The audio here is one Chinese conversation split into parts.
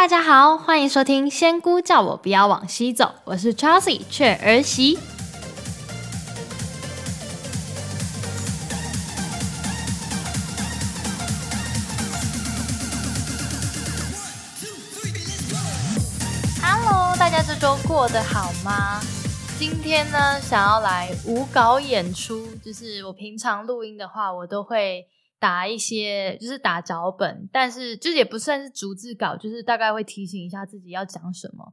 大家好，欢迎收听《仙姑叫我不要往西走》，我是 Chelsea 雀儿媳。Hello，大家这周过得好吗？今天呢，想要来舞稿演出，就是我平常录音的话，我都会。打一些就是打脚本，但是就是也不算是逐字稿，就是大概会提醒一下自己要讲什么。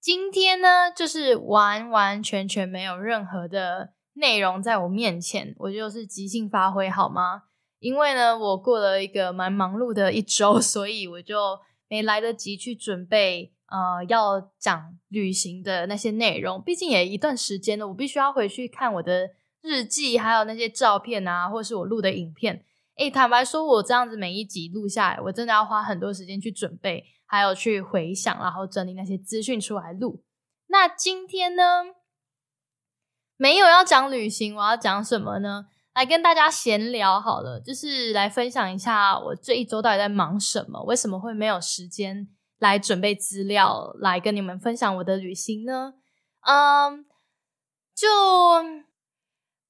今天呢，就是完完全全没有任何的内容在我面前，我就是即兴发挥，好吗？因为呢，我过了一个蛮忙碌的一周，所以我就没来得及去准备呃要讲旅行的那些内容。毕竟也一段时间了，我必须要回去看我的日记，还有那些照片啊，或是我录的影片。诶，坦白说，我这样子每一集录下来，我真的要花很多时间去准备，还有去回想，然后整理那些资讯出来录。那今天呢，没有要讲旅行，我要讲什么呢？来跟大家闲聊好了，就是来分享一下我这一周到底在忙什么，为什么会没有时间来准备资料，来跟你们分享我的旅行呢？嗯，就。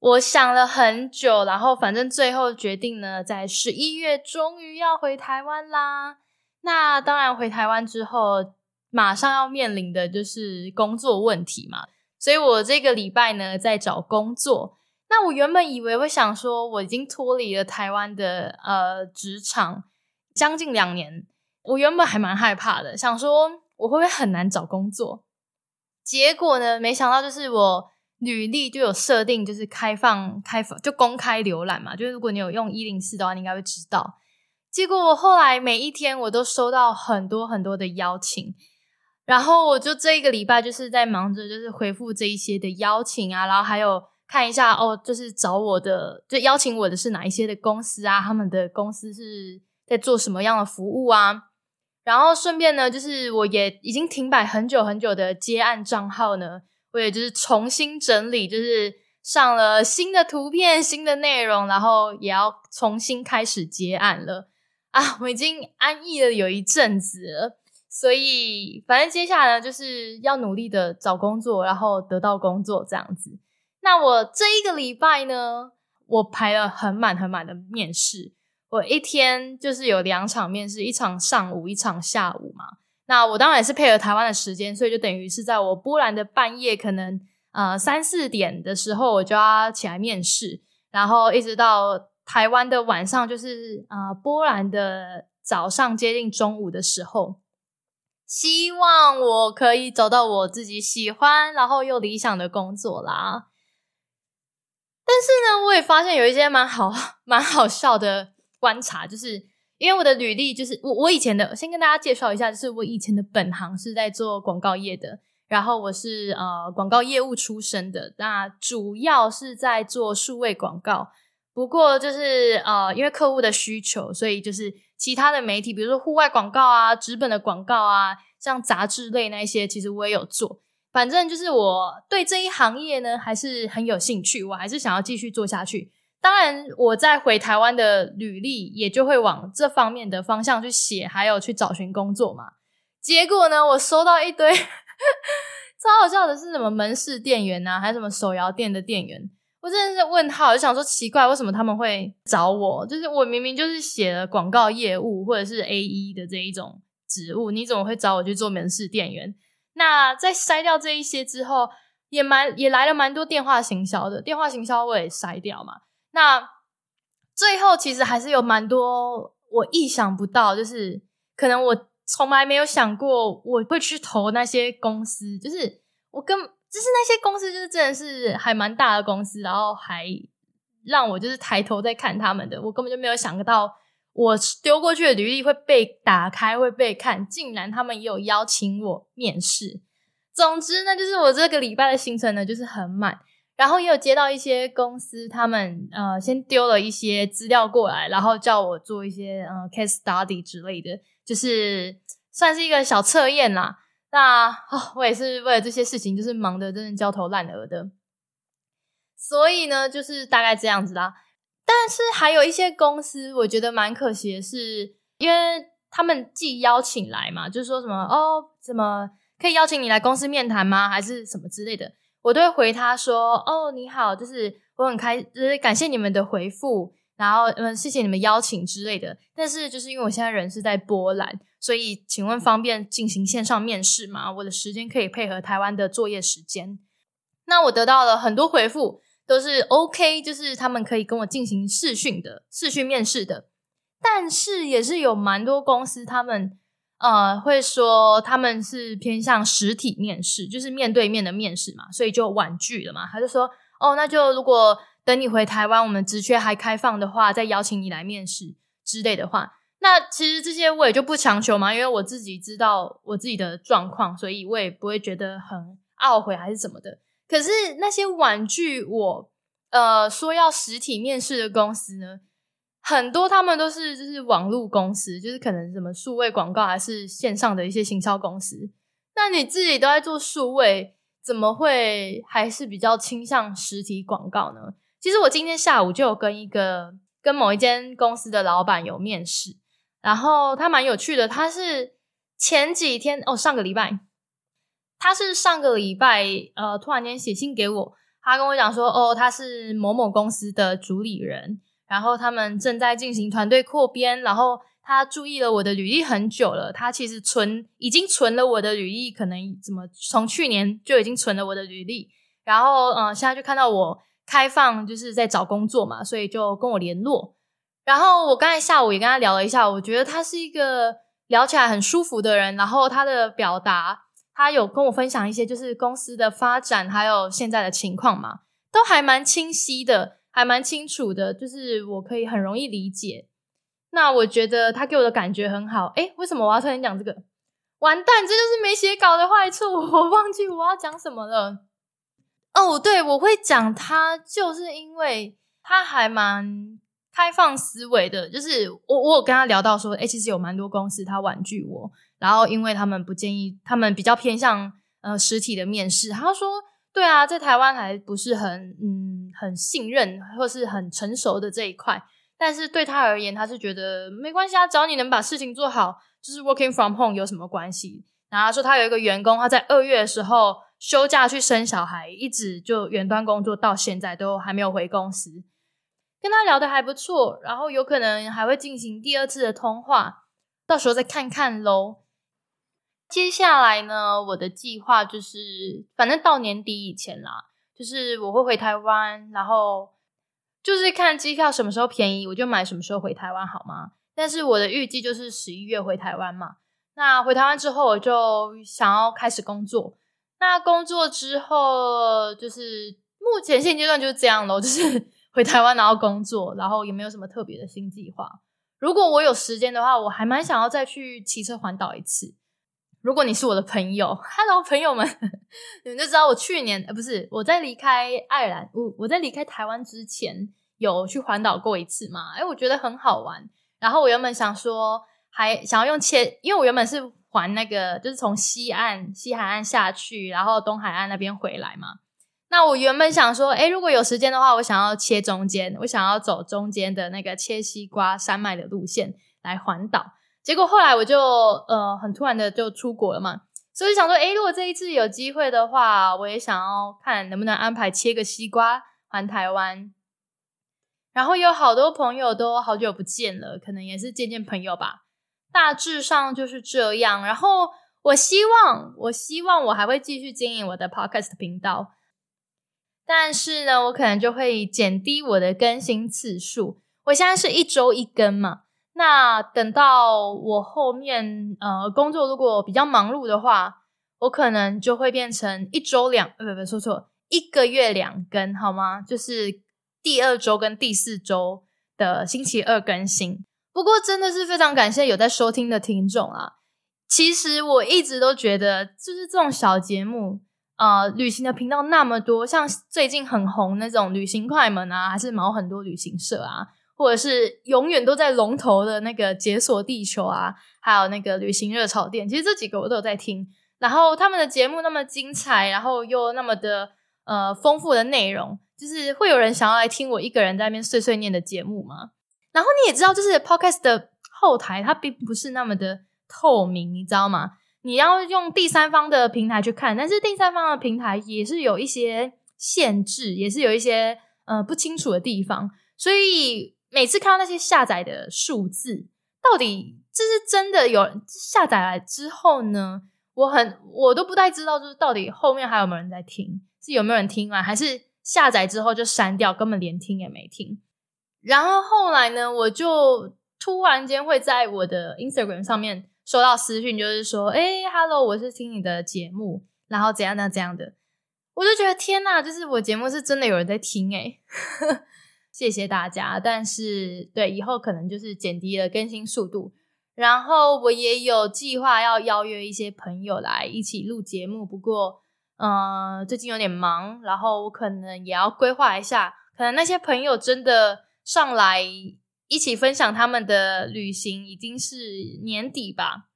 我想了很久，然后反正最后决定呢，在十一月终于要回台湾啦。那当然回台湾之后，马上要面临的就是工作问题嘛。所以我这个礼拜呢在找工作。那我原本以为会想说，我已经脱离了台湾的呃职场将近两年，我原本还蛮害怕的，想说我会不会很难找工作。结果呢，没想到就是我。履历就有设定，就是开放、开放就公开浏览嘛。就是如果你有用一零四的话，你应该会知道。结果我后来每一天我都收到很多很多的邀请，然后我就这一个礼拜就是在忙着，就是回复这一些的邀请啊，然后还有看一下哦，就是找我的，就邀请我的是哪一些的公司啊，他们的公司是在做什么样的服务啊。然后顺便呢，就是我也已经停摆很久很久的接案账号呢。我也就是重新整理，就是上了新的图片、新的内容，然后也要重新开始接案了啊！我已经安逸了有一阵子了，所以反正接下来呢，就是要努力的找工作，然后得到工作这样子。那我这一个礼拜呢，我排了很满很满的面试，我一天就是有两场面试，一场上午，一场下午嘛。那我当然也是配合台湾的时间，所以就等于是在我波兰的半夜，可能呃三四点的时候，我就要起来面试，然后一直到台湾的晚上，就是呃波兰的早上接近中午的时候，希望我可以找到我自己喜欢然后又理想的工作啦。但是呢，我也发现有一些蛮好 蛮好笑的观察，就是。因为我的履历就是我我以前的，先跟大家介绍一下，就是我以前的本行是在做广告业的，然后我是呃广告业务出身的，那主要是在做数位广告。不过就是呃因为客户的需求，所以就是其他的媒体，比如说户外广告啊、纸本的广告啊，像杂志类那一些，其实我也有做。反正就是我对这一行业呢还是很有兴趣，我还是想要继续做下去。当然，我在回台湾的履历也就会往这方面的方向去写，还有去找寻工作嘛。结果呢，我收到一堆 超好笑的，是什么门市店员啊，还是什么手摇店的店员？我真的是问号，就想说奇怪，为什么他们会找我？就是我明明就是写了广告业务或者是 A E 的这一种职务，你怎么会找我去做门市店员？那在筛掉这一些之后，也蛮也来了蛮多电话行销的，电话行销我也筛掉嘛。那最后其实还是有蛮多我意想不到，就是可能我从来没有想过我会去投那些公司，就是我跟就是那些公司就是真的是还蛮大的公司，然后还让我就是抬头在看他们的，我根本就没有想到我丢过去的履历会被打开会被看，竟然他们也有邀请我面试。总之呢，就是我这个礼拜的行程呢就是很满。然后也有接到一些公司，他们呃先丢了一些资料过来，然后叫我做一些呃 case study 之类的，就是算是一个小测验啦。那哦，我也是为了这些事情，就是忙得真的焦头烂额的。所以呢，就是大概这样子啦。但是还有一些公司，我觉得蛮可惜的是，因为他们既邀请来嘛，就是说什么哦，怎么可以邀请你来公司面谈吗？还是什么之类的，我都会回他说哦，你好，就是我很开，就是感谢你们的回复，然后嗯，谢谢你们邀请之类的。但是就是因为我现在人是在波兰，所以请问方便进行线上面试吗？我的时间可以配合台湾的作业时间。那我得到了很多回复，都是 OK，就是他们可以跟我进行视讯的视讯面试的。但是也是有蛮多公司，他们呃会说他们是偏向实体面试，就是面对面的面试嘛，所以就婉拒了嘛。他就说哦，那就如果等你回台湾，我们职缺还开放的话，再邀请你来面试之类的话。那其实这些我也就不强求嘛，因为我自己知道我自己的状况，所以我也不会觉得很懊悔还是什么的。可是那些婉拒我呃说要实体面试的公司呢？很多他们都是就是网络公司，就是可能什么数位广告还是线上的一些行销公司。那你自己都在做数位，怎么会还是比较倾向实体广告呢？其实我今天下午就有跟一个跟某一间公司的老板有面试，然后他蛮有趣的，他是前几天哦上个礼拜，他是上个礼拜呃突然间写信给我，他跟我讲说哦他是某某公司的主理人。然后他们正在进行团队扩编，然后他注意了我的履历很久了，他其实存已经存了我的履历，可能怎么从去年就已经存了我的履历，然后嗯，现在就看到我开放就是在找工作嘛，所以就跟我联络。然后我刚才下午也跟他聊了一下，我觉得他是一个聊起来很舒服的人，然后他的表达，他有跟我分享一些就是公司的发展还有现在的情况嘛，都还蛮清晰的。还蛮清楚的，就是我可以很容易理解。那我觉得他给我的感觉很好。诶，为什么我要突然讲这个？完蛋，这就是没写稿的坏处，我忘记我要讲什么了。哦，对，我会讲他，就是因为他还蛮开放思维的。就是我，我有跟他聊到说，诶，其实有蛮多公司他婉拒我，然后因为他们不建议，他们比较偏向呃实体的面试。他说。对啊，在台湾还不是很嗯很信任或是很成熟的这一块，但是对他而言，他是觉得没关系啊，只要你能把事情做好，就是 working from home 有什么关系？然后说他有一个员工，他在二月的时候休假去生小孩，一直就远端工作到现在都还没有回公司，跟他聊的还不错，然后有可能还会进行第二次的通话，到时候再看看喽。接下来呢，我的计划就是，反正到年底以前啦，就是我会回台湾，然后就是看机票什么时候便宜，我就买什么时候回台湾，好吗？但是我的预计就是十一月回台湾嘛。那回台湾之后，我就想要开始工作。那工作之后，就是目前现阶段就是这样咯，就是 回台湾然后工作，然后也没有什么特别的新计划。如果我有时间的话，我还蛮想要再去骑车环岛一次。如果你是我的朋友，Hello，朋友们，你们就知道我去年呃不是我在离开爱尔兰，我我在离开台湾之前有去环岛过一次嘛？哎，我觉得很好玩。然后我原本想说，还想要用切，因为我原本是环那个，就是从西岸西海岸下去，然后东海岸那边回来嘛。那我原本想说，哎，如果有时间的话，我想要切中间，我想要走中间的那个切西瓜山脉的路线来环岛。结果后来我就呃很突然的就出国了嘛，所以想说，诶，如果这一次有机会的话，我也想要看能不能安排切个西瓜还台湾。然后有好多朋友都好久不见了，可能也是见见朋友吧。大致上就是这样。然后我希望，我希望我还会继续经营我的 podcast 频道，但是呢，我可能就会减低我的更新次数。我现在是一周一更嘛。那等到我后面呃工作如果比较忙碌的话，我可能就会变成一周两呃不不说错一个月两更好吗？就是第二周跟第四周的星期二更新。不过真的是非常感谢有在收听的听众啊！其实我一直都觉得，就是这种小节目，呃，旅行的频道那么多，像最近很红那种旅行快门啊，还是毛很多旅行社啊。或者是永远都在龙头的那个解锁地球啊，还有那个旅行热炒店，其实这几个我都有在听。然后他们的节目那么精彩，然后又那么的呃丰富的内容，就是会有人想要来听我一个人在那边碎碎念的节目吗？然后你也知道，就是 podcast 的后台它并不是那么的透明，你知道吗？你要用第三方的平台去看，但是第三方的平台也是有一些限制，也是有一些呃不清楚的地方，所以每次看到那些下载的数字，到底这是真的有下载来之后呢？我很我都不太知道，就是到底后面还有没有人在听，是有没有人听完，还是下载之后就删掉，根本连听也没听。然后后来呢，我就突然间会在我的 Instagram 上面。收到私讯就是说，哎，Hello，我是听你的节目，然后怎样怎样的，我就觉得天呐，就是我节目是真的有人在听哎，谢谢大家。但是对以后可能就是减低了更新速度，然后我也有计划要邀约一些朋友来一起录节目，不过嗯，最近有点忙，然后我可能也要规划一下，可能那些朋友真的上来。一起分享他们的旅行，已经是年底吧。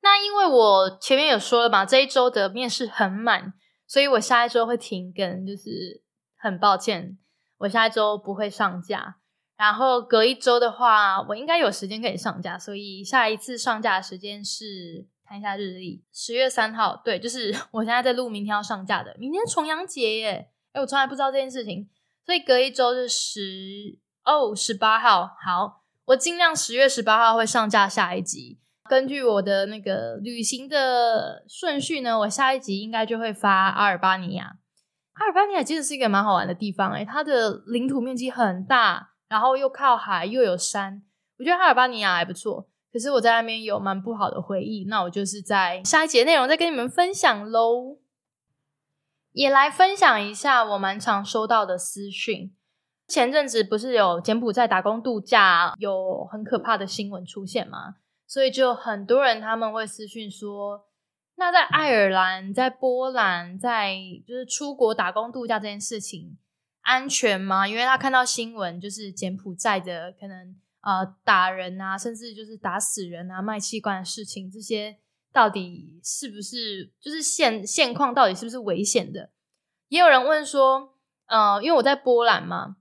那因为我前面有说了嘛，这一周的面试很满，所以我下一周会停更，就是很抱歉，我下一周不会上架。然后隔一周的话，我应该有时间可以上架，所以下一次上架的时间是看一下日历，十月三号。对，就是 我现在在录，明天要上架的。明天重阳节耶，哎，我从来不知道这件事情，所以隔一周是十。哦，十八号，好，我尽量十月十八号会上架下一集。根据我的那个旅行的顺序呢，我下一集应该就会发阿尔巴尼亚。阿尔巴尼亚其实是一个蛮好玩的地方，诶它的领土面积很大，然后又靠海又有山，我觉得阿尔巴尼亚还不错。可是我在那边有蛮不好的回忆，那我就是在下一节内容再跟你们分享喽。也来分享一下我蛮常收到的私讯。前阵子不是有柬埔寨打工度假有很可怕的新闻出现吗？所以就很多人他们会私讯说，那在爱尔兰、在波兰、在就是出国打工度假这件事情安全吗？因为他看到新闻，就是柬埔寨的可能呃打人啊，甚至就是打死人啊、卖器官的事情，这些到底是不是就是现现况到底是不是危险的？也有人问说，呃，因为我在波兰嘛。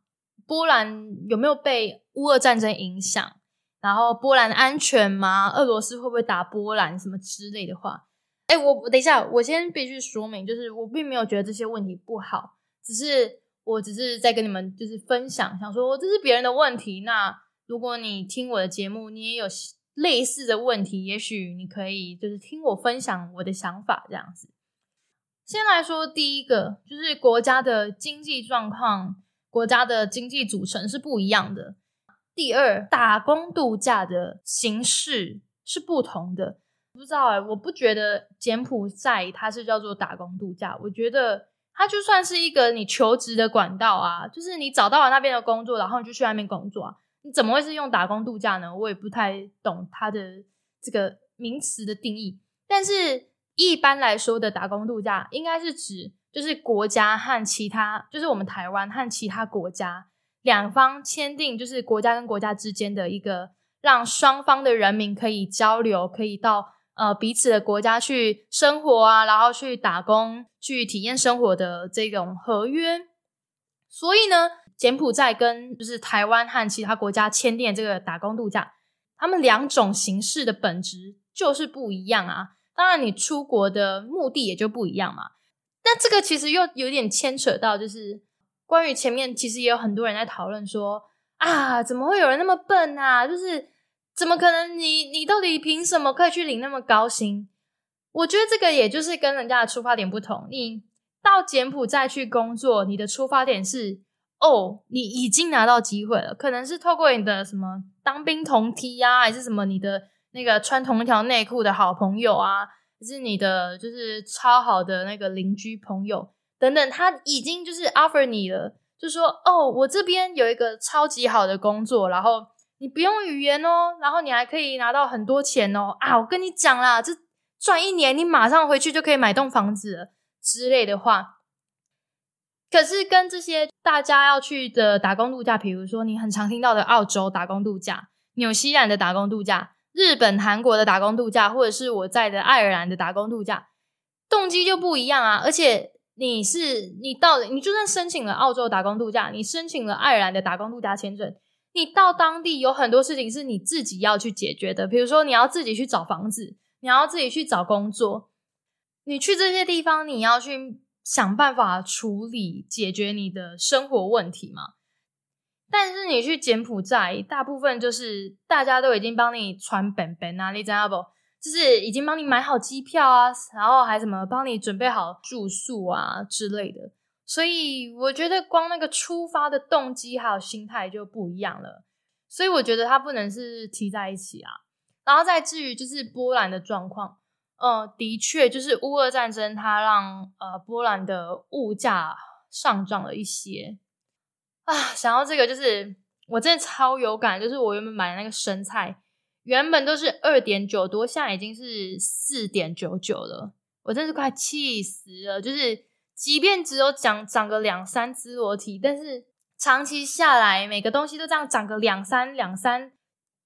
波兰有没有被乌俄战争影响？然后波兰安全吗？俄罗斯会不会打波兰什么之类的话？哎，我等一下，我先必须说明，就是我并没有觉得这些问题不好，只是我只是在跟你们就是分享，想说这是别人的问题。那如果你听我的节目，你也有类似的问题，也许你可以就是听我分享我的想法这样子。先来说第一个，就是国家的经济状况。国家的经济组成是不一样的。第二，打工度假的形式是不同的。不知道哎，我不觉得柬埔寨它是叫做打工度假。我觉得它就算是一个你求职的管道啊，就是你找到了那边的工作，然后你就去外面工作啊。你怎么会是用打工度假呢？我也不太懂它的这个名词的定义。但是一般来说的打工度假，应该是指。就是国家和其他，就是我们台湾和其他国家两方签订，就是国家跟国家之间的一个让双方的人民可以交流，可以到呃彼此的国家去生活啊，然后去打工、去体验生活的这种合约。所以呢，柬埔寨跟就是台湾和其他国家签订这个打工度假，他们两种形式的本质就是不一样啊。当然，你出国的目的也就不一样嘛。那这个其实又有点牵扯到，就是关于前面其实也有很多人在讨论说啊，怎么会有人那么笨啊？就是怎么可能？你你到底凭什么可以去领那么高薪？我觉得这个也就是跟人家的出发点不同。你到柬埔寨去工作，你的出发点是哦，你已经拿到机会了，可能是透过你的什么当兵同梯啊，还是什么你的那个穿同一条内裤的好朋友啊。是你的，就是超好的那个邻居朋友等等，他已经就是 offer 你了，就说哦，我这边有一个超级好的工作，然后你不用语言哦，然后你还可以拿到很多钱哦啊！我跟你讲啦，这赚一年，你马上回去就可以买栋房子之类的话。可是跟这些大家要去的打工度假，比如说你很常听到的澳洲打工度假、纽西兰的打工度假。日本、韩国的打工度假，或者是我在的爱尔兰的打工度假，动机就不一样啊！而且你是你到了，你就算申请了澳洲打工度假，你申请了爱尔兰的打工度假签证，你到当地有很多事情是你自己要去解决的，比如说你要自己去找房子，你要自己去找工作，你去这些地方，你要去想办法处理解决你的生活问题嘛。但是你去柬埔寨，大部分就是大家都已经帮你传本本啊，你知道不？就是已经帮你买好机票啊，然后还什么帮你准备好住宿啊之类的。所以我觉得光那个出发的动机还有心态就不一样了。所以我觉得它不能是提在一起啊。然后再至于就是波兰的状况，呃，的确就是乌俄战争它让呃波兰的物价上涨了一些。啊，想到这个，就是我真的超有感。就是我原本买的那个生菜，原本都是二点九多，现在已经是四点九九了。我真是快气死了。就是即便只有涨涨个两三只裸体，但是长期下来，每个东西都这样涨个两三两三，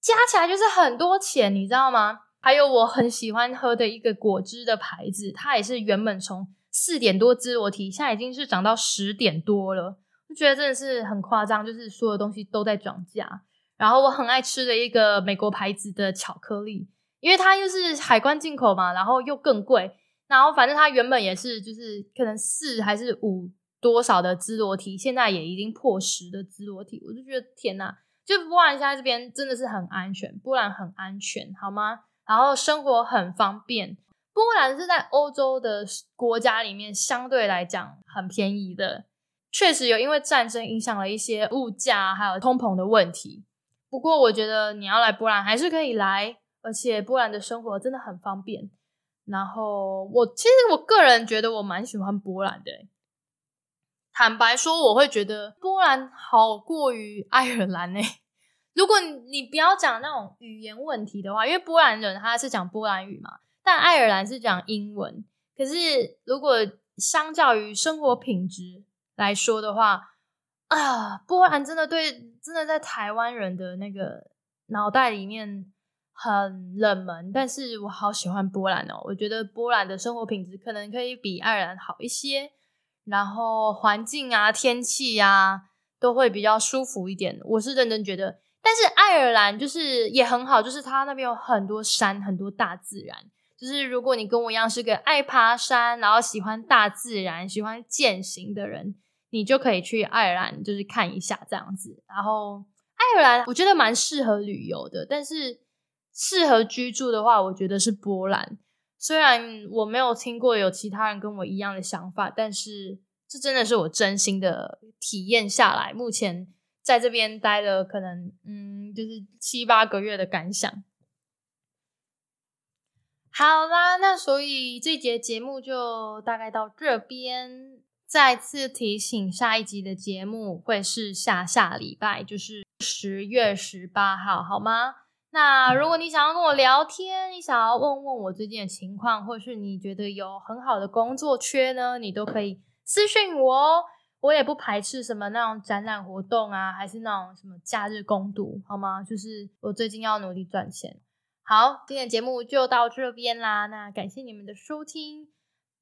加起来就是很多钱，你知道吗？还有我很喜欢喝的一个果汁的牌子，它也是原本从四点多只裸体，现在已经是涨到十点多了。就觉得真的是很夸张，就是所有东西都在涨价。然后我很爱吃的一个美国牌子的巧克力，因为它又是海关进口嘛，然后又更贵。然后反正它原本也是就是可能四还是五多少的兹罗体，现在也已经破十的兹罗体。我就觉得天呐，就波兰现在这边真的是很安全，波兰很安全，好吗？然后生活很方便。波兰是在欧洲的国家里面相对来讲很便宜的。确实有因为战争影响了一些物价还有通膨的问题，不过我觉得你要来波兰还是可以来，而且波兰的生活真的很方便。然后我其实我个人觉得我蛮喜欢波兰的，坦白说我会觉得波兰好过于爱尔兰呢。如果你不要讲那种语言问题的话，因为波兰人他是讲波兰语嘛，但爱尔兰是讲英文。可是如果相较于生活品质，来说的话啊，波兰真的对，真的在台湾人的那个脑袋里面很冷门。但是我好喜欢波兰哦，我觉得波兰的生活品质可能可以比爱尔兰好一些，然后环境啊、天气啊都会比较舒服一点。我是认真觉得，但是爱尔兰就是也很好，就是它那边有很多山，很多大自然。就是如果你跟我一样是个爱爬山，然后喜欢大自然、喜欢践行的人。你就可以去爱尔兰，就是看一下这样子。然后爱尔兰我觉得蛮适合旅游的，但是适合居住的话，我觉得是波兰。虽然我没有听过有其他人跟我一样的想法，但是这真的是我真心的体验下来，目前在这边待了可能嗯，就是七八个月的感想。好啦，那所以这节节目就大概到这边。再次提醒，下一集的节目会是下下礼拜，就是十月十八号，好吗？那如果你想要跟我聊天，你想要问问我最近的情况，或是你觉得有很好的工作缺呢，你都可以私信我哦。我也不排斥什么那种展览活动啊，还是那种什么假日攻读，好吗？就是我最近要努力赚钱。好，今天的节目就到这边啦，那感谢你们的收听。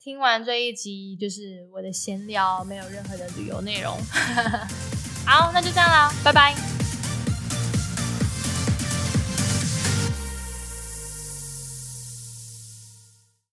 听完这一集，就是我的闲聊，没有任何的旅游内容。好，那就这样啦，拜拜。